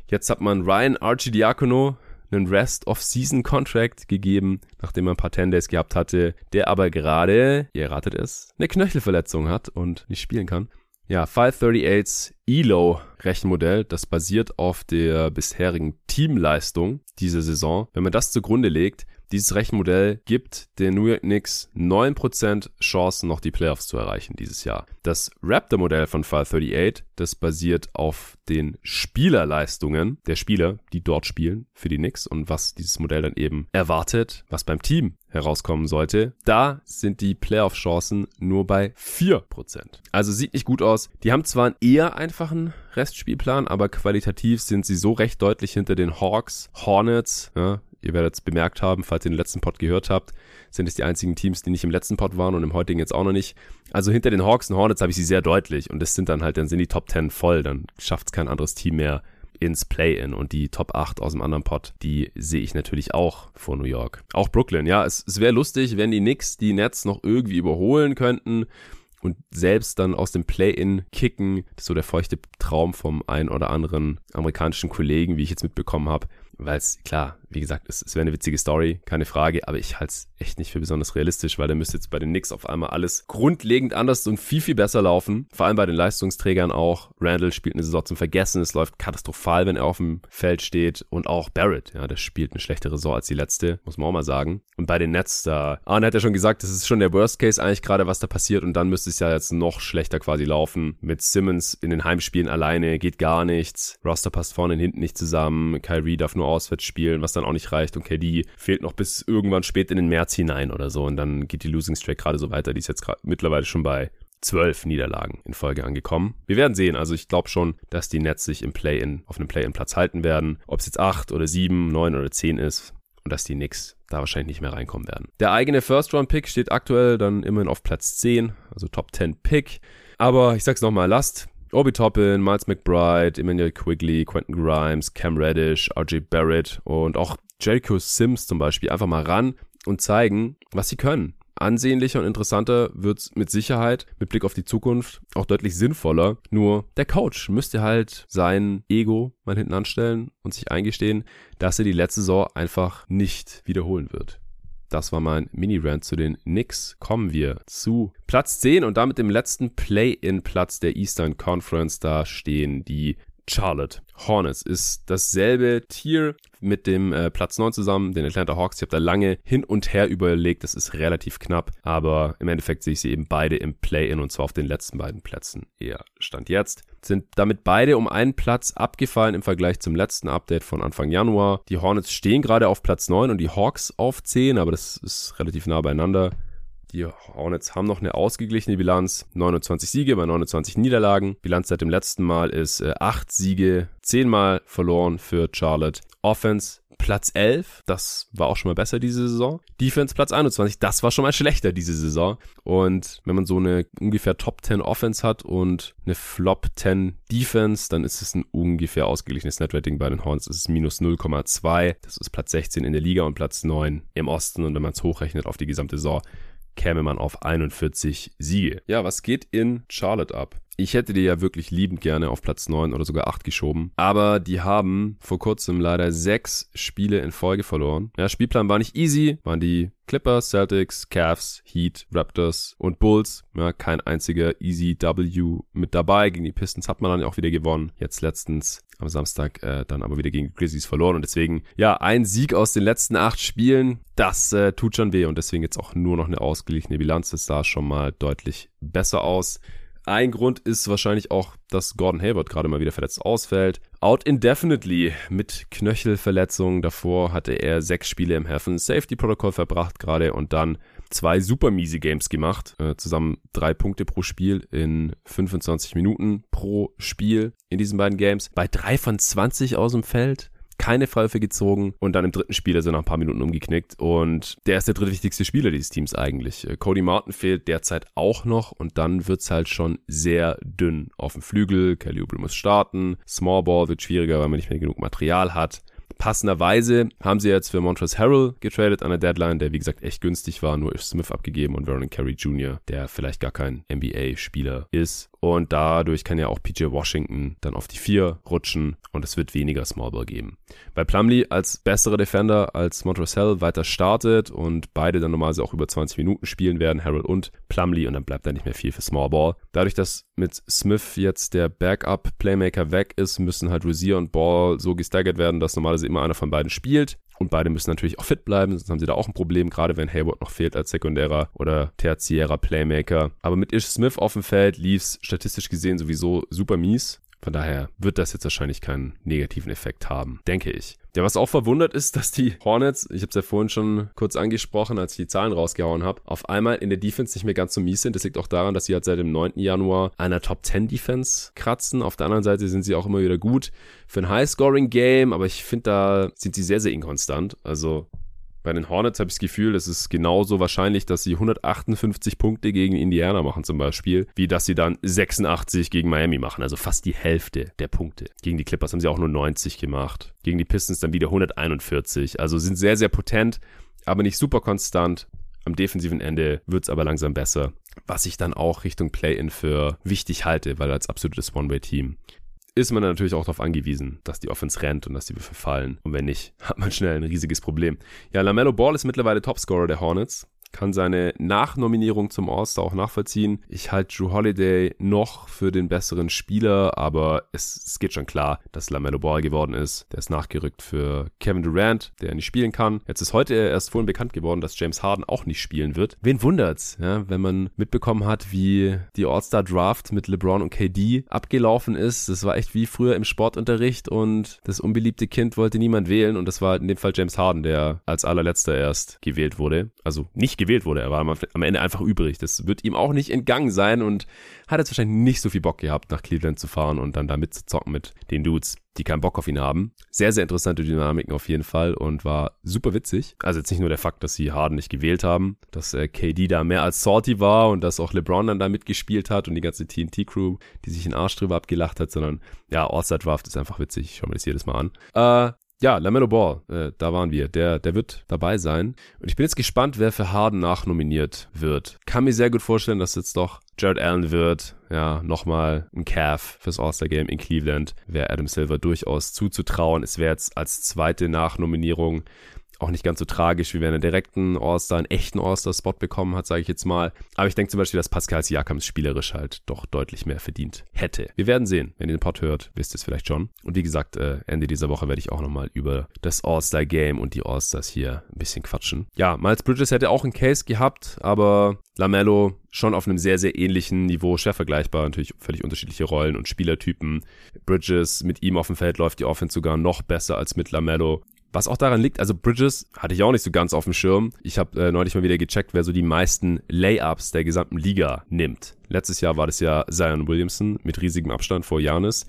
Jetzt hat man Ryan Archidiakono einen Rest-of-Season-Contract gegeben, nachdem er ein paar 10 Days gehabt hatte, der aber gerade, ihr ratet es, eine Knöchelverletzung hat und nicht spielen kann. Ja, 538s ELO Rechenmodell, das basiert auf der bisherigen Teamleistung dieser Saison. Wenn man das zugrunde legt, dieses Rechenmodell gibt den New York Knicks 9% Chancen, noch die Playoffs zu erreichen dieses Jahr. Das Raptor-Modell von File 38, das basiert auf den Spielerleistungen der Spieler, die dort spielen für die Knicks und was dieses Modell dann eben erwartet, was beim Team herauskommen sollte. Da sind die Playoff-Chancen nur bei 4%. Also sieht nicht gut aus. Die haben zwar einen eher einfachen Restspielplan, aber qualitativ sind sie so recht deutlich hinter den Hawks, Hornets, ja, ihr werdet es bemerkt haben, falls ihr den letzten Pod gehört habt, sind es die einzigen Teams, die nicht im letzten Pod waren und im heutigen jetzt auch noch nicht. Also hinter den Hawks und Hornets habe ich sie sehr deutlich und das sind dann halt, dann sind die Top 10 voll, dann schafft es kein anderes Team mehr ins Play-In und die Top 8 aus dem anderen Pod, die sehe ich natürlich auch vor New York. Auch Brooklyn, ja, es, es wäre lustig, wenn die Knicks die Nets noch irgendwie überholen könnten und selbst dann aus dem Play-In kicken. Das ist so der feuchte Traum vom einen oder anderen amerikanischen Kollegen, wie ich jetzt mitbekommen habe weil es, klar, wie gesagt, es, es wäre eine witzige Story, keine Frage, aber ich halte es echt nicht für besonders realistisch, weil da müsste jetzt bei den Knicks auf einmal alles grundlegend anders und viel, viel besser laufen. Vor allem bei den Leistungsträgern auch. Randall spielt eine Saison zum Vergessen, es läuft katastrophal, wenn er auf dem Feld steht und auch Barrett, ja, der spielt eine schlechtere Saison als die letzte, muss man auch mal sagen. Und bei den Nets, da, Arne hat ja schon gesagt, das ist schon der Worst Case eigentlich gerade, was da passiert und dann müsste es ja jetzt noch schlechter quasi laufen. Mit Simmons in den Heimspielen alleine geht gar nichts. Roster passt vorne und hinten nicht zusammen. Kyrie darf nur auswärts spielen, was dann auch nicht reicht. Und KD fehlt noch bis irgendwann spät in den März hinein oder so. Und dann geht die Losing Streak gerade so weiter. Die ist jetzt mittlerweile schon bei zwölf Niederlagen in Folge angekommen. Wir werden sehen. Also ich glaube schon, dass die Nets sich im Play-in auf einem Play-in-Platz halten werden. Ob es jetzt acht oder sieben, neun oder zehn ist und dass die Knicks da wahrscheinlich nicht mehr reinkommen werden. Der eigene First-Round-Pick steht aktuell dann immerhin auf Platz 10, also Top 10 Pick. Aber ich sag's nochmal, lasst Obi Toppin, Miles McBride, Emmanuel Quigley, Quentin Grimes, Cam Reddish, RJ Barrett und auch Jericho Sims zum Beispiel einfach mal ran und zeigen, was sie können. Ansehnlicher und interessanter wird's mit Sicherheit mit Blick auf die Zukunft auch deutlich sinnvoller. Nur der Coach müsste halt sein Ego mal hinten anstellen und sich eingestehen, dass er die letzte Saison einfach nicht wiederholen wird. Das war mein Mini-Rant zu den Knicks. Kommen wir zu Platz 10 und damit dem letzten Play-in-Platz der Eastern Conference. Da stehen die Charlotte Hornets ist dasselbe Tier mit dem äh, Platz 9 zusammen, den Atlanta Hawks. Ich habe da lange hin und her überlegt, das ist relativ knapp, aber im Endeffekt sehe ich sie eben beide im Play-In und zwar auf den letzten beiden Plätzen. Eher Stand jetzt. Sind damit beide um einen Platz abgefallen im Vergleich zum letzten Update von Anfang Januar. Die Hornets stehen gerade auf Platz 9 und die Hawks auf 10, aber das ist relativ nah beieinander. Die Hornets haben noch eine ausgeglichene Bilanz. 29 Siege bei 29 Niederlagen. Bilanz seit dem letzten Mal ist äh, 8 Siege, 10 Mal verloren für Charlotte. Offense Platz 11, das war auch schon mal besser diese Saison. Defense Platz 21, das war schon mal schlechter diese Saison. Und wenn man so eine ungefähr Top 10 Offense hat und eine Flop 10 Defense, dann ist es ein ungefähr ausgeglichenes Netrating bei den Horns. Es ist minus 0,2. Das ist Platz 16 in der Liga und Platz 9 im Osten. Und wenn man es hochrechnet auf die gesamte Saison, käme man auf 41 Siege. Ja, was geht in Charlotte ab? Ich hätte die ja wirklich liebend gerne auf Platz 9 oder sogar 8 geschoben. Aber die haben vor kurzem leider sechs Spiele in Folge verloren. Ja, Spielplan war nicht easy. Waren die Clippers, Celtics, Cavs, Heat, Raptors und Bulls. Ja, kein einziger Easy W mit dabei. Gegen die Pistons hat man dann auch wieder gewonnen. Jetzt letztens am Samstag äh, dann aber wieder gegen die Grizzlies verloren. Und deswegen, ja, ein Sieg aus den letzten acht Spielen, das äh, tut schon weh. Und deswegen jetzt auch nur noch eine ausgeglichene Bilanz. Das sah schon mal deutlich besser aus. Ein Grund ist wahrscheinlich auch, dass Gordon Hayward gerade mal wieder verletzt ausfällt. Out indefinitely mit Knöchelverletzungen. Davor hatte er sechs Spiele im Heaven Safety Protocol verbracht gerade und dann zwei super miese Games gemacht. Äh, zusammen drei Punkte pro Spiel in 25 Minuten pro Spiel in diesen beiden Games. Bei drei von 20 aus dem Feld keine Pfeife gezogen und dann im dritten Spiel ist er nach ein paar Minuten umgeknickt und der ist der drittwichtigste Spieler dieses Teams eigentlich. Äh, Cody Martin fehlt derzeit auch noch und dann wird's halt schon sehr dünn auf dem Flügel. Kelly Oubre muss starten, Small Ball wird schwieriger, weil man nicht mehr genug Material hat. Passenderweise haben sie jetzt für Montrezl Harrell getradet an der Deadline, der wie gesagt echt günstig war, nur Ish Smith abgegeben und Vernon Carey Jr., der vielleicht gar kein NBA-Spieler ist. Und dadurch kann ja auch PJ Washington dann auf die 4 rutschen und es wird weniger Smallball geben. Bei Plumlee als besserer Defender als Montrezl weiter startet und beide dann normalerweise auch über 20 Minuten spielen werden, Harold und Plumlee und dann bleibt da nicht mehr viel für Smallball. Dadurch, dass mit Smith jetzt der Backup-Playmaker weg ist, müssen halt Rosier und Ball so gestaggert werden, dass normalerweise immer einer von beiden spielt. Und beide müssen natürlich auch fit bleiben, sonst haben sie da auch ein Problem, gerade wenn Hayward noch fehlt als sekundärer oder tertiärer Playmaker. Aber mit Ish Smith auf dem Feld lief es statistisch gesehen sowieso super mies. Von daher wird das jetzt wahrscheinlich keinen negativen Effekt haben, denke ich. Ja, was auch verwundert ist, dass die Hornets, ich habe es ja vorhin schon kurz angesprochen, als ich die Zahlen rausgehauen habe, auf einmal in der Defense nicht mehr ganz so mies sind. Das liegt auch daran, dass sie halt seit dem 9. Januar einer Top 10 Defense kratzen. Auf der anderen Seite sind sie auch immer wieder gut für ein High-Scoring-Game, aber ich finde, da sind sie sehr, sehr inkonstant. Also bei den Hornets habe ich das Gefühl, es ist genauso wahrscheinlich, dass sie 158 Punkte gegen Indiana machen zum Beispiel, wie dass sie dann 86 gegen Miami machen. Also fast die Hälfte der Punkte. Gegen die Clippers haben sie auch nur 90 gemacht. Gegen die Pistons dann wieder 141. Also sind sehr, sehr potent, aber nicht super konstant. Am defensiven Ende wird es aber langsam besser, was ich dann auch Richtung Play-In für wichtig halte, weil als absolutes One-Way-Team ist man natürlich auch darauf angewiesen, dass die Offense rennt und dass die Würfe fallen. Und wenn nicht, hat man schnell ein riesiges Problem. Ja, LaMelo Ball ist mittlerweile Topscorer der Hornets kann seine Nachnominierung zum All-Star auch nachvollziehen. Ich halte Drew Holiday noch für den besseren Spieler, aber es, es geht schon klar, dass LaMelo Ball geworden ist. Der ist nachgerückt für Kevin Durant, der nicht spielen kann. Jetzt ist heute erst vorhin bekannt geworden, dass James Harden auch nicht spielen wird. Wen wundert's, ja, wenn man mitbekommen hat, wie die All-Star Draft mit LeBron und KD abgelaufen ist. Das war echt wie früher im Sportunterricht und das unbeliebte Kind wollte niemand wählen und das war in dem Fall James Harden, der als allerletzter erst gewählt wurde. Also nicht gewählt wurde. Er war am Ende einfach übrig. Das wird ihm auch nicht entgangen sein und hat jetzt wahrscheinlich nicht so viel Bock gehabt, nach Cleveland zu fahren und dann da mitzuzocken mit den Dudes, die keinen Bock auf ihn haben. Sehr, sehr interessante Dynamiken auf jeden Fall und war super witzig. Also jetzt nicht nur der Fakt, dass sie Harden nicht gewählt haben, dass äh, KD da mehr als salty war und dass auch LeBron dann da mitgespielt hat und die ganze TNT-Crew, die sich in Arsch drüber abgelacht hat, sondern ja, All-Star Draft ist einfach witzig. Ich schaue mir das jedes Mal an. Äh, ja, Lamello Ball, äh, da waren wir. Der, der wird dabei sein. Und ich bin jetzt gespannt, wer für Harden nachnominiert wird. Kann mir sehr gut vorstellen, dass jetzt doch Jared Allen wird. Ja, nochmal ein Calf fürs All-Star-Game in Cleveland. Wäre Adam Silver durchaus zuzutrauen. Es wäre jetzt als zweite Nachnominierung auch nicht ganz so tragisch, wie wenn er direkten All-Star, einen echten All-Star-Spot bekommen hat, sage ich jetzt mal. Aber ich denke zum Beispiel, dass Pascal Siakams spielerisch halt doch deutlich mehr verdient hätte. Wir werden sehen. Wenn ihr den Pod hört, wisst ihr es vielleicht schon. Und wie gesagt, äh, Ende dieser Woche werde ich auch nochmal über das All-Star-Game und die All-Stars hier ein bisschen quatschen. Ja, Miles Bridges hätte auch einen Case gehabt, aber Lamello schon auf einem sehr, sehr ähnlichen Niveau, schwer vergleichbar, natürlich völlig unterschiedliche Rollen und Spielertypen. Bridges, mit ihm auf dem Feld läuft die Offense sogar noch besser als mit Lamello. Was auch daran liegt, also Bridges hatte ich auch nicht so ganz auf dem Schirm. Ich habe äh, neulich mal wieder gecheckt, wer so die meisten Layups der gesamten Liga nimmt. Letztes Jahr war das ja Zion Williamson mit riesigem Abstand vor Janis.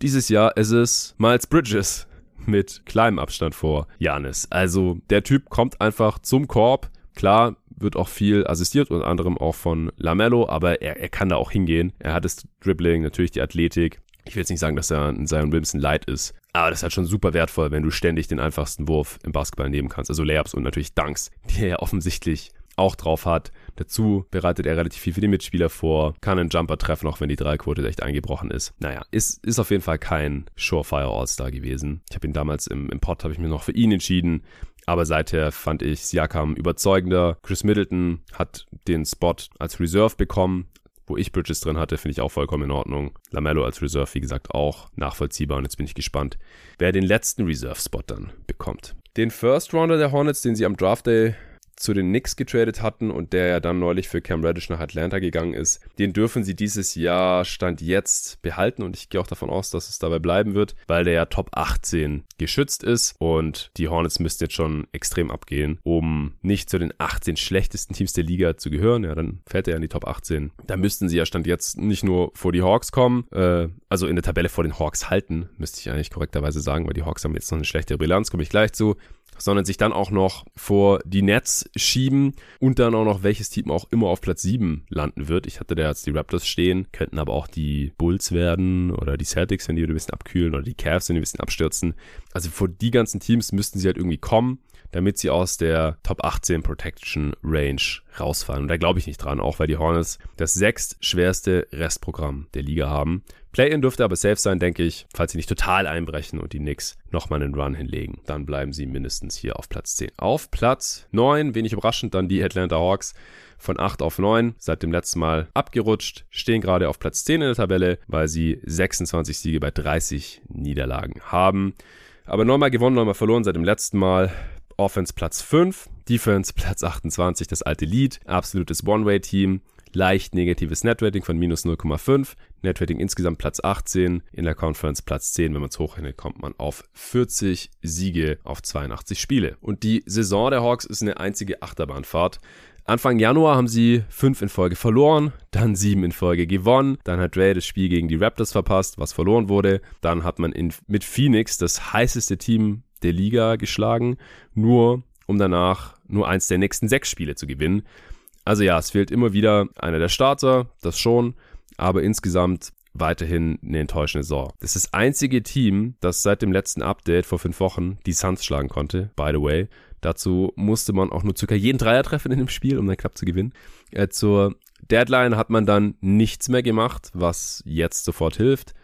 Dieses Jahr ist es Miles Bridges mit kleinem Abstand vor Janis. Also der Typ kommt einfach zum Korb. Klar, wird auch viel assistiert, unter anderem auch von Lamello, aber er, er kann da auch hingehen. Er hat das Dribbling, natürlich die Athletik. Ich will jetzt nicht sagen, dass er ein Zion Williamson light ist, aber das ist halt schon super wertvoll, wenn du ständig den einfachsten Wurf im Basketball nehmen kannst. Also Layups und natürlich Dunks, die er ja offensichtlich auch drauf hat. Dazu bereitet er relativ viel für die Mitspieler vor, kann einen Jumper treffen, auch wenn die Dreiquote echt eingebrochen ist. Naja, ist, ist auf jeden Fall kein Surefire All-Star gewesen. Ich habe ihn damals im, im Pod, habe ich mir noch für ihn entschieden. Aber seither fand ich Siakam überzeugender. Chris Middleton hat den Spot als Reserve bekommen wo ich Bridges drin hatte, finde ich auch vollkommen in Ordnung. Lamello als Reserve, wie gesagt, auch nachvollziehbar. Und jetzt bin ich gespannt, wer den letzten Reserve-Spot dann bekommt. Den First Rounder der Hornets, den sie am Draft Day zu den Knicks getradet hatten und der ja dann neulich für Cam Reddish nach Atlanta gegangen ist, den dürfen sie dieses Jahr Stand jetzt behalten und ich gehe auch davon aus, dass es dabei bleiben wird, weil der ja Top 18 geschützt ist und die Hornets müssten jetzt schon extrem abgehen, um nicht zu den 18 schlechtesten Teams der Liga zu gehören. Ja, dann fällt er ja in die Top 18. Da müssten sie ja Stand jetzt nicht nur vor die Hawks kommen, äh, also in der Tabelle vor den Hawks halten, müsste ich eigentlich korrekterweise sagen, weil die Hawks haben jetzt noch eine schlechte Bilanz, komme ich gleich zu sondern sich dann auch noch vor die Nets schieben und dann auch noch welches Team auch immer auf Platz 7 landen wird. Ich hatte da jetzt die Raptors stehen, könnten aber auch die Bulls werden oder die Celtics, wenn die ein bisschen abkühlen oder die Cavs, wenn die ein bisschen abstürzen. Also vor die ganzen Teams müssten sie halt irgendwie kommen damit sie aus der Top 18 Protection Range rausfallen. Und da glaube ich nicht dran, auch weil die Hornets das sechst schwerste Restprogramm der Liga haben. Play-In dürfte aber safe sein, denke ich, falls sie nicht total einbrechen und die Knicks nochmal einen Run hinlegen. Dann bleiben sie mindestens hier auf Platz 10. Auf Platz 9, wenig überraschend, dann die Atlanta Hawks von 8 auf 9, seit dem letzten Mal abgerutscht, stehen gerade auf Platz 10 in der Tabelle, weil sie 26 Siege bei 30 Niederlagen haben. Aber neunmal gewonnen, neunmal verloren seit dem letzten Mal. Offense Platz 5, Defense Platz 28, das alte Lead, absolutes One-Way-Team, leicht negatives Netrating von minus 0,5, Netrating insgesamt Platz 18, in der Conference Platz 10, wenn man es hochrechnet, kommt man auf 40 Siege auf 82 Spiele. Und die Saison der Hawks ist eine einzige Achterbahnfahrt. Anfang Januar haben sie fünf in Folge verloren, dann sieben in Folge gewonnen, dann hat Dre das Spiel gegen die Raptors verpasst, was verloren wurde, dann hat man in, mit Phoenix das heißeste Team der Liga geschlagen, nur um danach nur eins der nächsten sechs Spiele zu gewinnen. Also ja, es fehlt immer wieder einer der Starter, das schon, aber insgesamt weiterhin eine enttäuschende Saison. Das ist das einzige Team, das seit dem letzten Update vor fünf Wochen die Suns schlagen konnte, by the way. Dazu musste man auch nur circa jeden Dreier treffen in dem Spiel, um dann knapp zu gewinnen. Äh, zur Deadline hat man dann nichts mehr gemacht, was jetzt sofort hilft.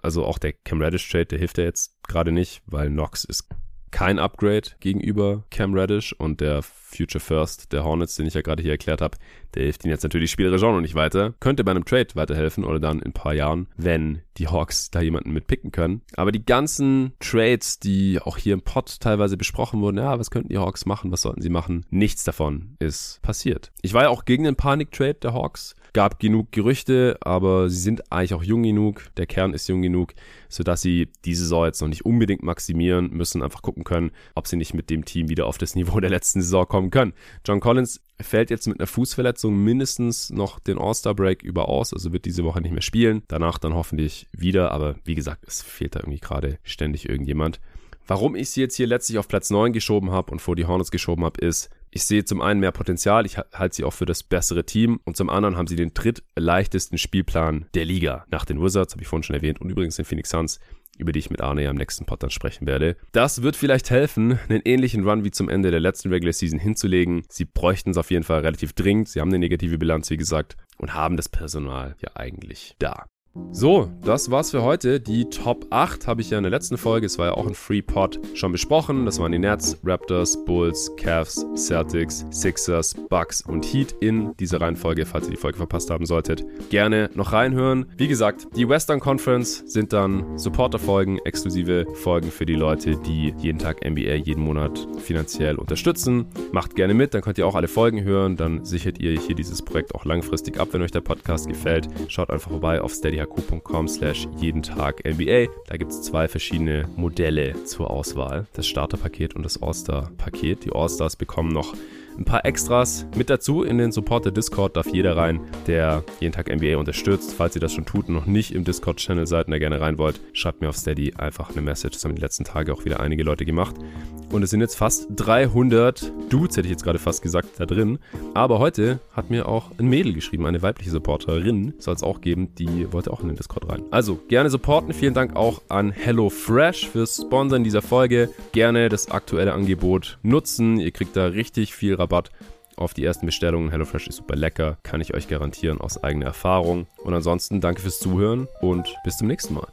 Also auch der Cam Reddish Trade, der hilft ja jetzt gerade nicht, weil Knox ist kein Upgrade gegenüber Cam Reddish und der Future First der Hornets, den ich ja gerade hier erklärt habe, der hilft ihnen jetzt natürlich spielerisch auch noch nicht weiter. Könnte bei einem Trade weiterhelfen oder dann in ein paar Jahren, wenn die Hawks da jemanden mitpicken können. Aber die ganzen Trades, die auch hier im Pod teilweise besprochen wurden, ja, was könnten die Hawks machen, was sollten sie machen? Nichts davon ist passiert. Ich war ja auch gegen den Panik-Trade der Hawks. Gab genug Gerüchte, aber sie sind eigentlich auch jung genug. Der Kern ist jung genug, sodass sie diese Saison jetzt noch nicht unbedingt maximieren müssen, einfach gucken können, ob sie nicht mit dem Team wieder auf das Niveau der letzten Saison kommen können. John Collins fällt jetzt mit einer Fußverletzung mindestens noch den All-Star-Break über aus, also wird diese Woche nicht mehr spielen. Danach dann hoffentlich wieder, aber wie gesagt, es fehlt da irgendwie gerade ständig irgendjemand. Warum ich sie jetzt hier letztlich auf Platz 9 geschoben habe und vor die Hornets geschoben habe, ist, ich sehe zum einen mehr Potenzial, ich halte sie auch für das bessere Team und zum anderen haben sie den drittleichtesten Spielplan der Liga. Nach den Wizards, habe ich vorhin schon erwähnt, und übrigens den Phoenix Suns, über die ich mit Arne ja am nächsten Pod dann sprechen werde. Das wird vielleicht helfen, einen ähnlichen Run wie zum Ende der letzten Regular Season hinzulegen. Sie bräuchten es auf jeden Fall relativ dringend. Sie haben eine negative Bilanz, wie gesagt, und haben das Personal ja eigentlich da. So, das war's für heute. Die Top 8 habe ich ja in der letzten Folge, es war ja auch ein Free Pod, schon besprochen. Das waren die Nets, Raptors, Bulls, Cavs, Celtics, Sixers, Bucks und Heat in dieser Reihenfolge, falls ihr die Folge verpasst haben solltet. Gerne noch reinhören. Wie gesagt, die Western Conference sind dann Supporter-Folgen, exklusive Folgen für die Leute, die jeden Tag NBA jeden Monat finanziell unterstützen. Macht gerne mit, dann könnt ihr auch alle Folgen hören. Dann sichert ihr hier dieses Projekt auch langfristig ab, wenn euch der Podcast gefällt. Schaut einfach vorbei auf Steady steadyhq.com slash jeden Tag NBA. Da gibt es zwei verschiedene Modelle zur Auswahl. Das Starterpaket und das All-Star-Paket. Die All-Stars bekommen noch ein paar Extras mit dazu. In den Supporter Discord darf jeder rein, der jeden Tag NBA unterstützt. Falls ihr das schon tut und noch nicht im Discord-Channel seid und da gerne rein wollt, schreibt mir auf Steady einfach eine Message. Das haben die letzten Tage auch wieder einige Leute gemacht. Und es sind jetzt fast 300 Dudes, hätte ich jetzt gerade fast gesagt, da drin. Aber heute hat mir auch ein Mädel geschrieben, eine weibliche Supporterin, soll es auch geben, die wollte auch in den Discord rein. Also gerne supporten. Vielen Dank auch an HelloFresh fürs Sponsoren dieser Folge. Gerne das aktuelle Angebot nutzen. Ihr kriegt da richtig viel Rabatt auf die ersten Bestellungen. HelloFresh ist super lecker, kann ich euch garantieren aus eigener Erfahrung. Und ansonsten danke fürs Zuhören und bis zum nächsten Mal.